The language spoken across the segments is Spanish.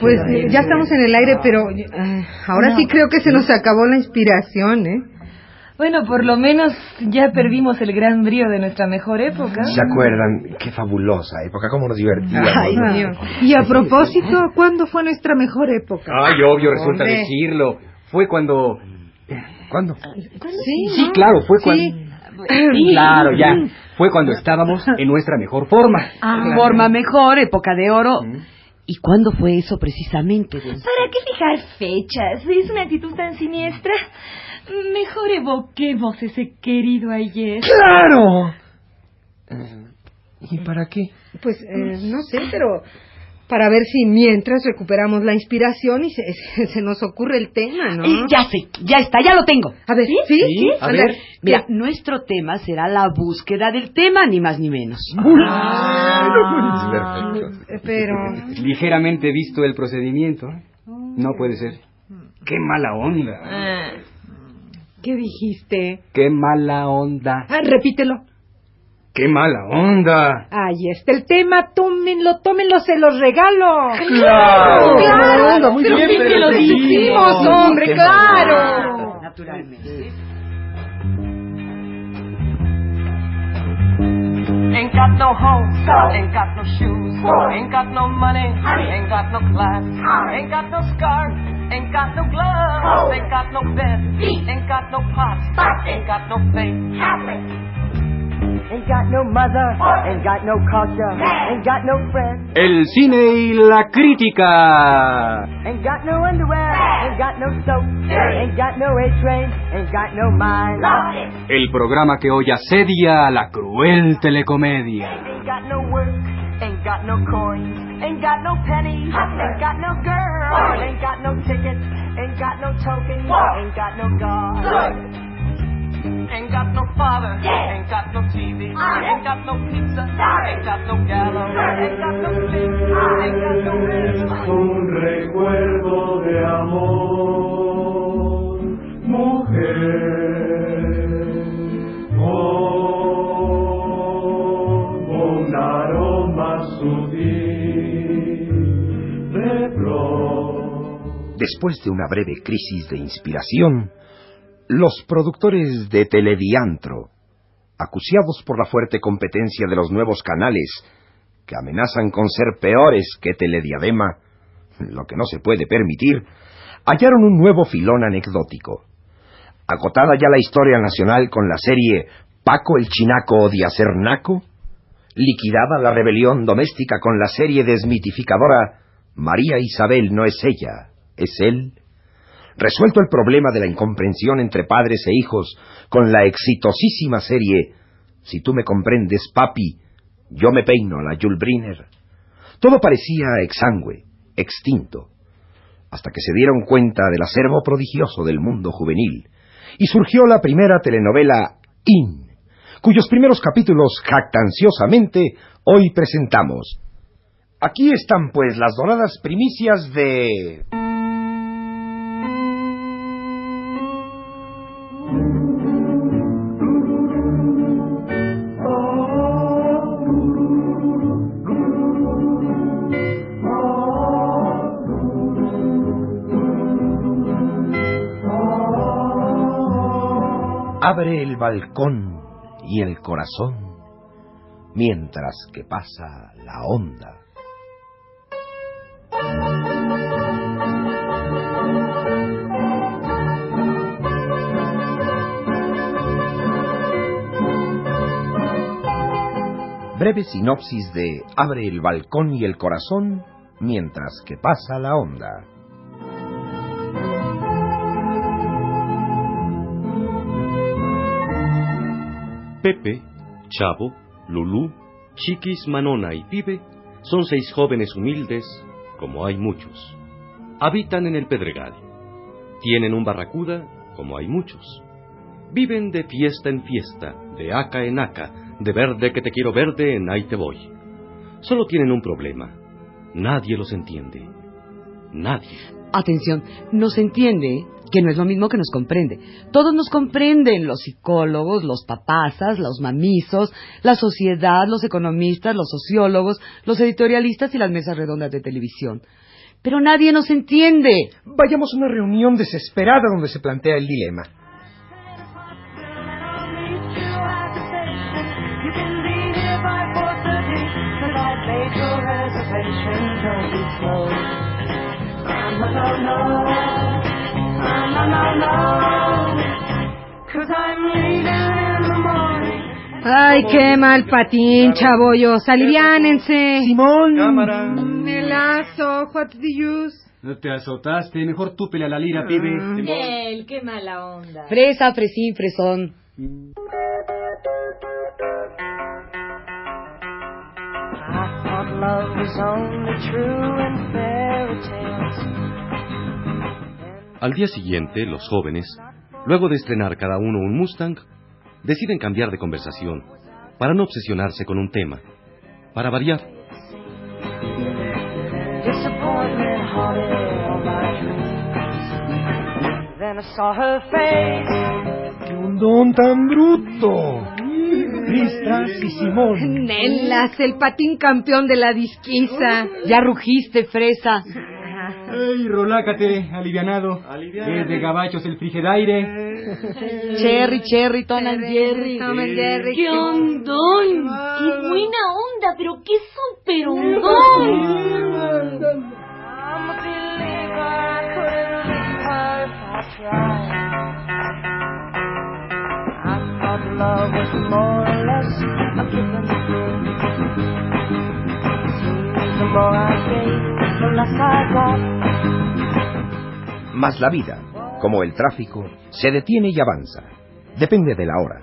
Pues ya estamos en el aire, pero eh, ahora sí creo que se nos acabó la inspiración, ¿eh? Bueno, por lo menos ya perdimos el gran brío de nuestra mejor época. ¿Se acuerdan? Qué fabulosa época, cómo nos divertíamos. Ay, ¿no? Dios. Y a propósito, ¿cuándo fue nuestra mejor época? Ay, obvio, resulta Hombre. decirlo. Fue cuando... ¿Cuándo? Sí, Sí, ¿no? claro, fue cuando... Sí. Claro, ya. Fue cuando estábamos en nuestra mejor forma. Forma mejor, época de oro. ¿Y cuándo fue eso precisamente? don? ¿Para qué fijar fechas? Es una actitud tan siniestra. Mejor evoquemos ese querido ayer. ¡Claro! Eh, ¿Y para qué? Pues eh, no sé, pero para ver si mientras recuperamos la inspiración y se, se nos ocurre el tema, ¿no? Eh, ya sé, ya está, ya lo tengo. A ver, ¿sí? Sí, a ver. Mira, nuestro tema será la búsqueda del tema, ni más ni menos. Perfecto. Eh, Pero... Ligeramente visto el procedimiento. No puede ser. Qué mala onda. Ah, ¿Qué dijiste? Qué mala onda. Ah, repítelo. Qué mala onda. Ahí está el tema, tómenlo, tómenlo, se los regalo. Claro. Claro, muy pero bien, que lo pero dijimos, sí. hombre, Qué claro. Naturalmente. Ain't got no home, ain't got no shoes, ain't got no money, ain't got no class, ain't got no scarf, ain't got no gloves, ain't got no bed, ain't got no pots, ain't got no faith. El cine y la crítica. ain't got no underwear, ain't got no soap, ain't got no A-train, ain't got no mind. El programa que hoy asedia a la cruel telecomedia. Ain't got no no coins, ain't got no got no girl, ain't got no no token, ain't got no got no father, ain't got no TV, ain't got no pizza, rest. un recuerdo de amor, mujer, como un aroma sutil de flor. Después de una breve crisis de inspiración, los productores de Telediantro, acuciados por la fuerte competencia de los nuevos canales, que amenazan con ser peores que Telediadema, lo que no se puede permitir, hallaron un nuevo filón anecdótico. Agotada ya la historia nacional con la serie Paco el Chinaco odia ser naco, liquidada la rebelión doméstica con la serie desmitificadora María Isabel no es ella, es él, resuelto el problema de la incomprensión entre padres e hijos con la exitosísima serie Si tú me comprendes, papi, yo me peino a la Jules Briner, todo parecía exangüe, extinto, hasta que se dieron cuenta del acervo prodigioso del mundo juvenil, y surgió la primera telenovela In, cuyos primeros capítulos jactanciosamente hoy presentamos. Aquí están, pues, las doradas primicias de... Abre el balcón y el corazón mientras que pasa la onda. Breve sinopsis de Abre el balcón y el corazón mientras que pasa la onda. Pepe, Chavo, Lulú, Chiquis, Manona y Pibe son seis jóvenes humildes, como hay muchos. Habitan en el Pedregal. Tienen un barracuda, como hay muchos. Viven de fiesta en fiesta, de aca en aca, de verde que te quiero verde en ahí te voy. Solo tienen un problema. Nadie los entiende. Nadie. Atención, nos entiende, que no es lo mismo que nos comprende. Todos nos comprenden, los psicólogos, los papasas, los mamisos, la sociedad, los economistas, los sociólogos, los editorialistas y las mesas redondas de televisión. Pero nadie nos entiende. Vayamos a una reunión desesperada donde se plantea el dilema. Ay, qué mal patín, chabollos. Aliviánense. Simón. Cámara. Melazo, what's the use? No te azotaste. Mejor túpele a la lira, pibe. Él, qué mala onda. Fresa, fresín, fresón. I thought love was only true in fairy tales Al día siguiente, los jóvenes, luego de estrenar cada uno un Mustang, deciden cambiar de conversación para no obsesionarse con un tema, para variar. ¡Qué don tan bruto! Cristas y Simón. Nelas, el patín campeón de la disquisa. Ya rugiste, fresa. ¡Ey, rolácate, alivianado! Es de gabachos el frigedaire. Cherry, cherry, Tom and Jerry. Tom and Jerry. ¡Qué hondón! ¡Qué buena onda! ¡Pero qué súper thought love was more or less a give and take. Seems the more I gave, the less I got. Mas la vida, como el tráfico, se detiene y avanza. Depende de la hora.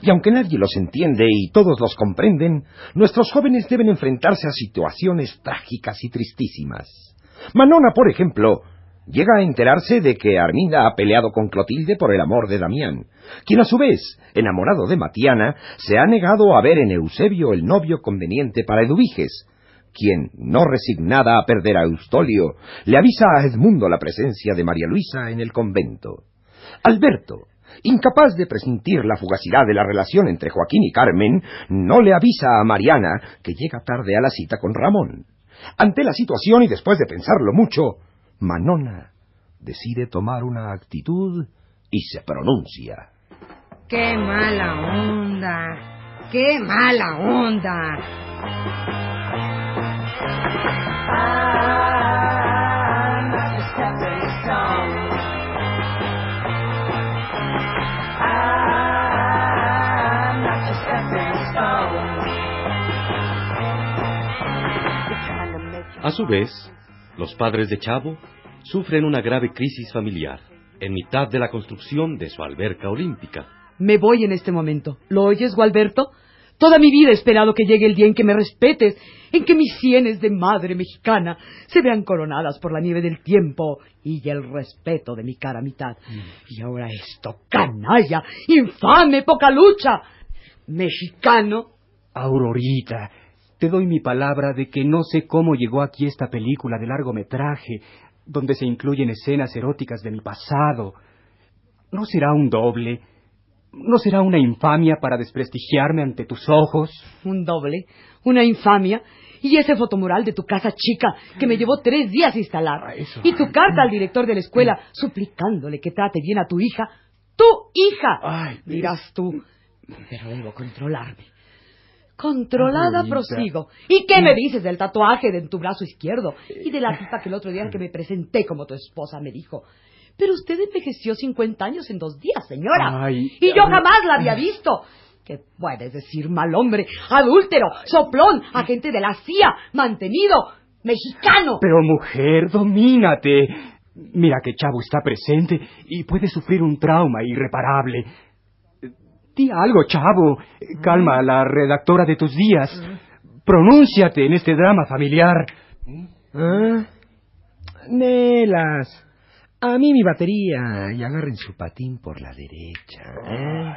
Y aunque nadie los entiende y todos los comprenden, nuestros jóvenes deben enfrentarse a situaciones trágicas y tristísimas. Manona, por ejemplo, llega a enterarse de que Arminda ha peleado con Clotilde por el amor de Damián, quien a su vez, enamorado de Matiana, se ha negado a ver en Eusebio el novio conveniente para Eduviges, quien, no resignada a perder a Eustolio, le avisa a Edmundo la presencia de María Luisa en el convento. Alberto, incapaz de presentir la fugacidad de la relación entre Joaquín y Carmen, no le avisa a Mariana que llega tarde a la cita con Ramón. Ante la situación y después de pensarlo mucho, Manona decide tomar una actitud y se pronuncia. Qué mala onda. Qué mala onda. A su vez, los padres de Chavo sufren una grave crisis familiar en mitad de la construcción de su alberca olímpica. Me voy en este momento. ¿Lo oyes, Gualberto? Toda mi vida he esperado que llegue el día en que me respetes, en que mis sienes de madre mexicana se vean coronadas por la nieve del tiempo y el respeto de mi cara mitad. Y ahora esto, canalla, infame, poca lucha. Mexicano, Aurorita, te doy mi palabra de que no sé cómo llegó aquí esta película de largometraje, donde se incluyen escenas eróticas de mi pasado. ¿No será un doble? ¿No será una infamia para desprestigiarme ante tus ojos? un doble, una infamia, y ese fotomural de tu casa chica que me llevó tres días instalar, Ah, eso. y tu carta al director de la escuela suplicándole que trate bien a tu hija, tu hija, Ay, dirás tú, pero debo controlarme. Controlada prosigo. ¿Y qué me dices del tatuaje de en tu brazo izquierdo? Y de la tipa que el otro día que me presenté como tu esposa me dijo. Pero usted envejeció 50 años en dos días, señora. Ay, y yo ay. jamás la había visto. ¿Qué puedes decir, mal hombre? Adúltero, soplón, agente de la CIA, mantenido, mexicano. Pero mujer, domínate. Mira que Chavo está presente y puede sufrir un trauma irreparable. Di algo, Chavo. Calma a la redactora de tus días. Pronúnciate en este drama familiar. ¿Ah? Nelas, a mí mi batería. Y agarren su patín por la derecha. ¿eh?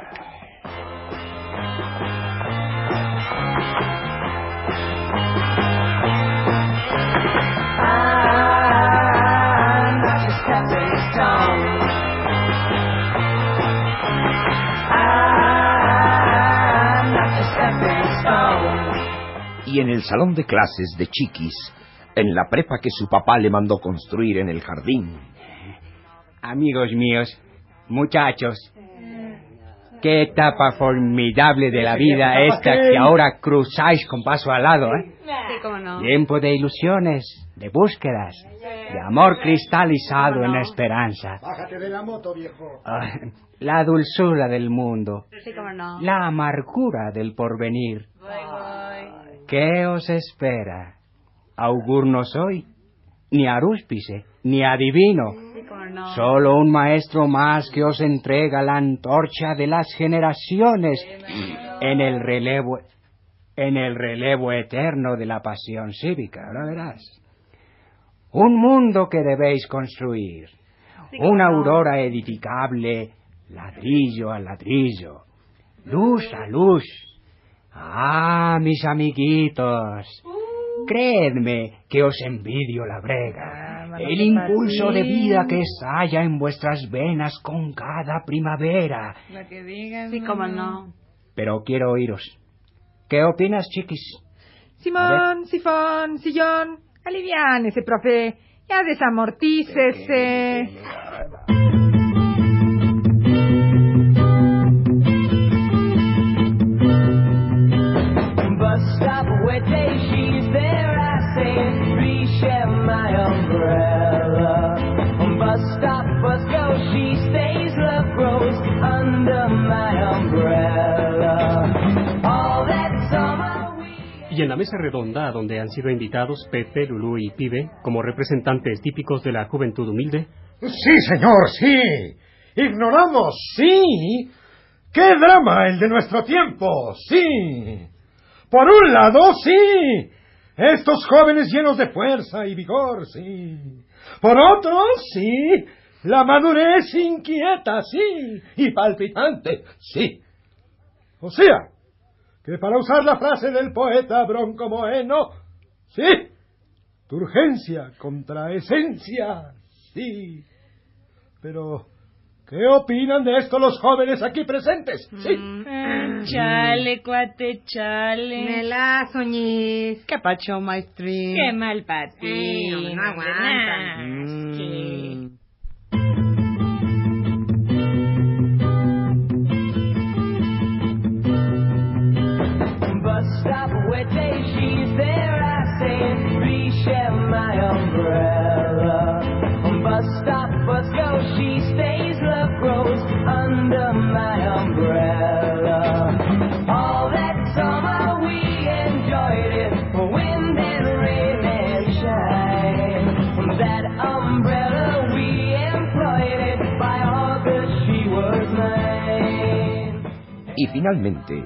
Y en el salón de clases de Chiquis, en la prepa que su papá le mandó construir en el jardín, Amigos míos, muchachos, qué etapa formidable de la vida esta que ahora cruzáis con paso al lado, ¿eh? Tiempo de ilusiones, de búsquedas, de amor cristalizado en esperanza. Bájate de la moto, viejo. Ah, La dulzura del mundo, la amargura del porvenir. ¿Qué os espera? Augur no soy, ni arúspice, ni adivino. Solo un maestro más que os entrega la antorcha de las generaciones en el relevo, en el relevo eterno de la pasión cívica, ahora verás. Un mundo que debéis construir, una aurora edificable, ladrillo a ladrillo, luz a luz. Ah, mis amiguitos, creedme que os envidio la brega, el impulso de vida que estalla en vuestras venas con cada primavera. Sí, cómo no. Pero quiero oíros. ¿Qué opinas, chiquis? Simón, sifón, sillón. Aliviánese, profe. Ya desamortícese. Y en la mesa redonda, donde han sido invitados Pepe, Lulú y Pibe, como representantes típicos de la juventud humilde, Sí, señor, sí. Ignoramos, sí. ¡Qué drama el de nuestro tiempo! Sí. Por un lado, sí. Estos jóvenes llenos de fuerza y vigor, sí. Por otro, sí. La madurez inquieta, sí. Y palpitante, sí. O sea, que para usar la frase del poeta Bronco Moeno, sí. Turgencia contra esencia, sí. Pero, ¿qué opinan de esto los jóvenes aquí presentes? Sí. Chale, cuate, chale. Me la soñís. ¿Qué pacho, maestrín? Qué mal para ti. Ay, no, no aguantan. Y finalmente,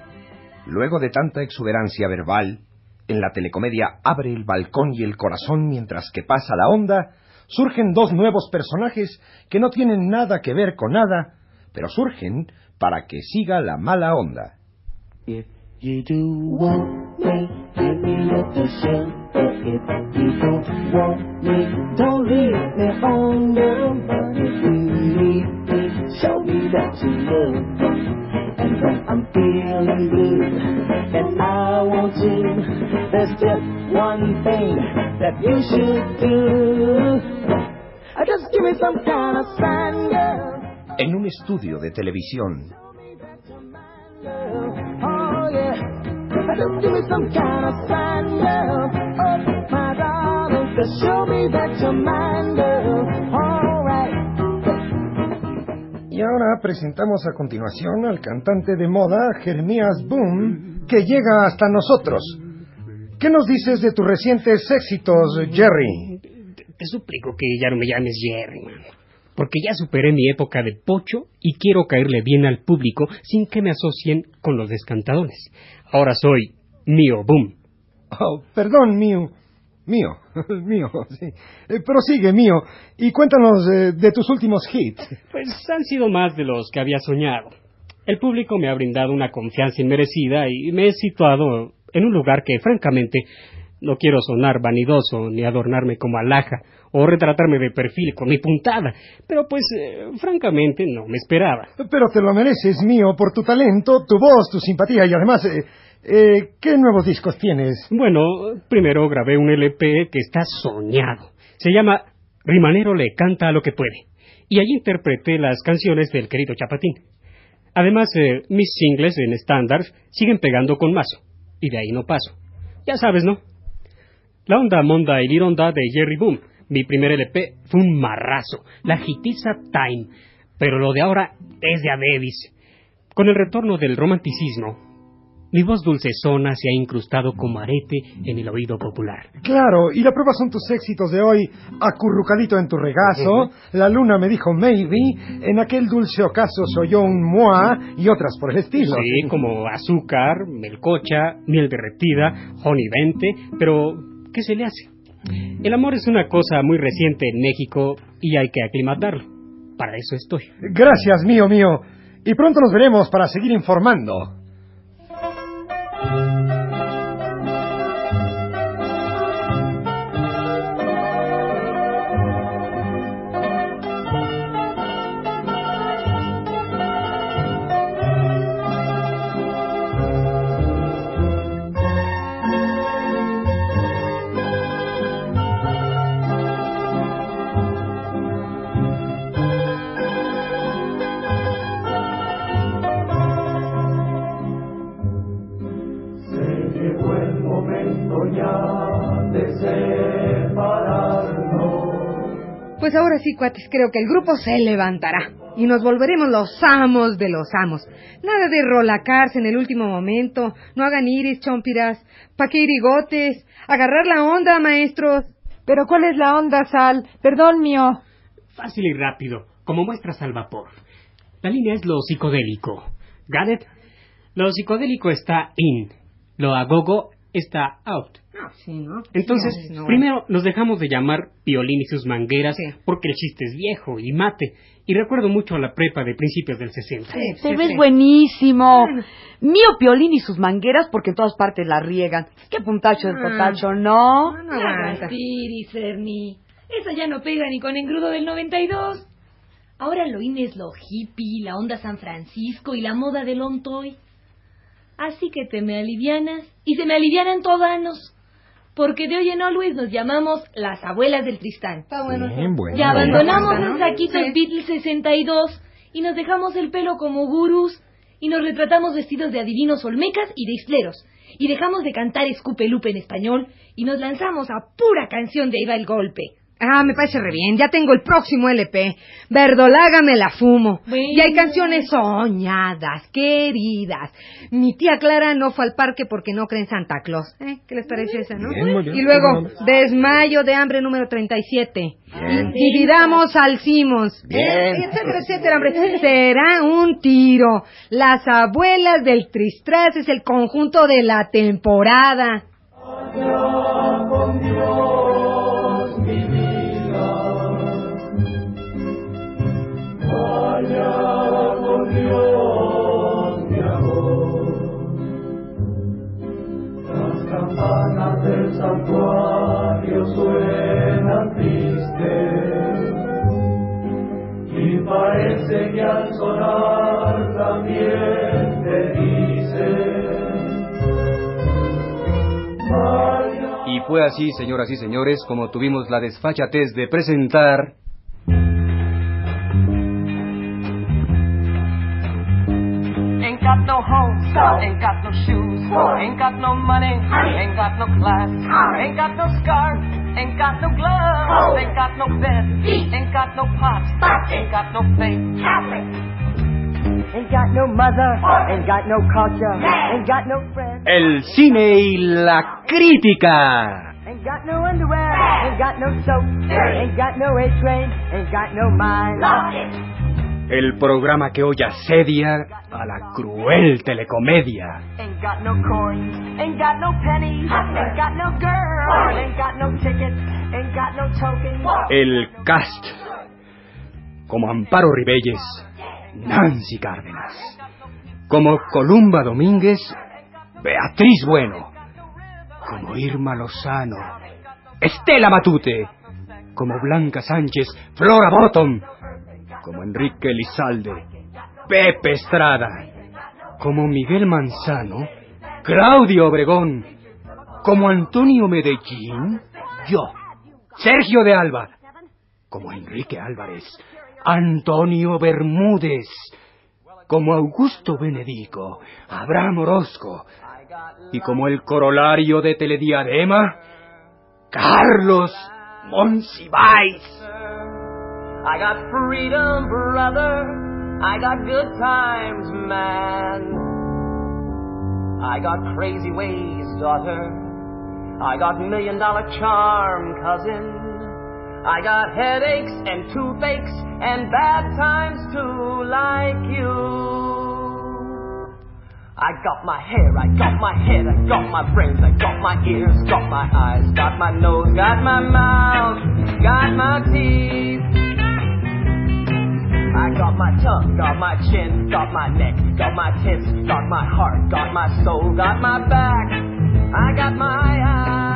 luego de tanta exuberancia verbal, en la telecomedia Abre el balcón y el corazón mientras que pasa la onda, surgen dos nuevos personajes que no tienen nada que ver con nada, pero surgen para que siga la mala onda. Show me that you love. And when I'm feeling blue and I want you, there's just one thing that you should do. Just give me some kind of sign, girl. En un estudio de televisión, Oh yeah, just give me some kind of sign, girl. Oh my darling, just show me that you're mine, girl. Y ahora presentamos a continuación al cantante de moda Jeremías Boom, que llega hasta nosotros. ¿Qué nos dices de tus recientes éxitos, Jerry? te suplico que ya no me llames Jerry, man. Porque ya superé mi época de pocho y quiero caerle bien al público sin que me asocien con los descantadones. Ahora soy Mío Boom. Oh, perdón, mío. Mío, mío, sí. Eh, prosigue, mío, y cuéntanos eh, de tus últimos hits. Pues han sido más de los que había soñado. El público me ha brindado una confianza inmerecida y me he situado en un lugar que, francamente, no quiero sonar vanidoso ni adornarme como alhaja o retratarme de perfil con mi puntada, pero pues, eh, francamente, no me esperaba. Pero te lo mereces, mío, por tu talento, tu voz, tu simpatía y además, eh, Eh, ¿Qué nuevos discos tienes? Bueno, primero grabé un LP que está soñado. Se llama Rimanero le canta a lo que puede. Y allí interpreté las canciones del querido Chapatín. Además, eh, mis singles en estándar siguen pegando con mazo. Y de ahí no paso. Ya sabes, ¿no? La onda monda y lironda de Jerry Boom. Mi primer LP fue un marrazo. La hitiza Time. Pero lo de ahora es de a Davis. Con el retorno del romanticismo, mi voz dulcezona se ha incrustado como arete en el oído popular. Claro, y la prueba son tus éxitos de hoy, acurrucadito en tu regazo, la luna me dijo maybe, en aquel dulce ocaso soy yo un moa y otras por el estilo. Sí, como azúcar, melcocha, miel derretida, honey 20, pero ¿qué se le hace? El amor es una cosa muy reciente en México y hay que aclimatarlo. Para eso estoy. Gracias, mío, mío. Y pronto nos veremos para seguir informando. Pues ahora sí, cuates, creo que el grupo se levantará y nos volveremos los amos de los amos. Nada de rolacarse en el último momento, no hagan iris, chompiras, pa' que irigotes, agarrar la onda, maestros. Pero ¿cuál es la onda, Sal? Perdón, mío. Fácil y rápido, como muestras al vapor. La línea es lo psicodélico. ¿Got it? Lo psicodélico está in, lo agogo está out. Sí, ¿no? Entonces, Sí, no. primero nos dejamos de llamar Piolín y sus mangueras porque el chiste es viejo y mate. Y recuerdo mucho a la prepa de principios del 60. Pero es buenísimo. Mío Piolín y sus mangueras porque en todas partes la riegan. Qué puntacho de Ah. totacho, ¿no? No aguanta. Iris, Ernie. Esa ya no pega ni con engrudo del 92. Ahora lo in es lo hippie, la onda San Francisco y la moda del ontoy. Así que te me alivianas y se me alivianan todanos. Porque de hoy en always nos llamamos las abuelas del Tristán. Está bueno. Bien, bueno. Y abandonamos ¿no? los saquitos Sí. Beatles 62 y nos dejamos el pelo como gurús y nos retratamos vestidos de adivinos olmecas y de isleros. Y dejamos de cantar Escupe Lupe en español y nos lanzamos a pura canción de Iba el Golpe. Ah, me parece re bien. Ya tengo el próximo LP. Verdolaga me la fumo. Bueno. Y hay canciones soñadas, queridas. Mi tía Clara no fue al parque porque no cree en Santa Claus. ¿Eh? ¿Qué les parece esa, no? Bien, muy bien. Y luego, desmayo de hambre número 37. Bien. Y dividamos al Simons. Bien. Etcétera, etcétera, hombre. Será un tiro. Las abuelas del Tristras es el conjunto de la temporada. con Dios campanas del santuario suenan tristes y parece que al sonar también te dicen Y fue así, señoras y señores, como tuvimos la desfachatez de presentar got no ain't got no shoes, ain't got no money, ain't got no class, ain't got no scarf, ain't got no gloves, ain't got no bed, ain't got no pops, ain't got no faith. Ain't got no mother, ain't got no culture, ain't got no friends, el cine y la crítica. ain't got no underwear, ain't got no soap, ain't got no A-train, ain't got no mind. El programa que hoy asedia a la cruel telecomedia. El cast. Como Amparo Ribelles, Nancy Cárdenas. Como Columba Domínguez, Beatriz Bueno. Como Irma Lozano, Estela Matute. Como Blanca Sánchez, Flora Bottom. Como Enrique Lizalde, Pepe Estrada. Como Miguel Manzano, Claudio Obregón. Como Antonio Medellín, yo. Sergio de Alba. Como Enrique Álvarez. Antonio Bermúdez. Como Augusto Benedico. Abraham Orozco. Y como el corolario de Telediadema, Carlos Monsiváis. I got freedom, brother. I got good times, man. I got crazy ways, daughter. I got million dollar charm, cousin. I got headaches and toothaches and bad times too, like you. I got my hair, I got my head, I got my brains, I got my ears, got my eyes, got my nose, got my mouth, got my teeth got my tongue, got my chin, got my neck, got my tits, got my heart, got my soul, got my back. I got my eyes.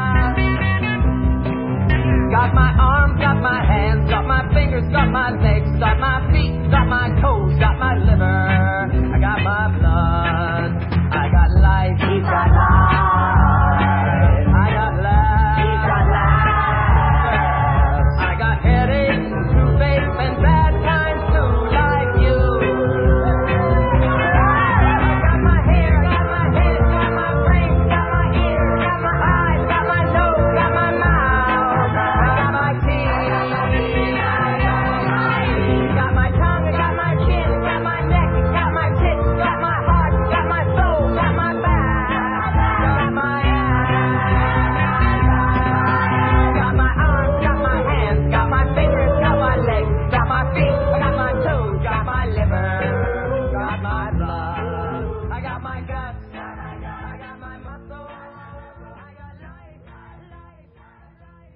Got my arms, got my hands, got my fingers, got my legs, got my feet, got my toes, got my liver. I got my blood.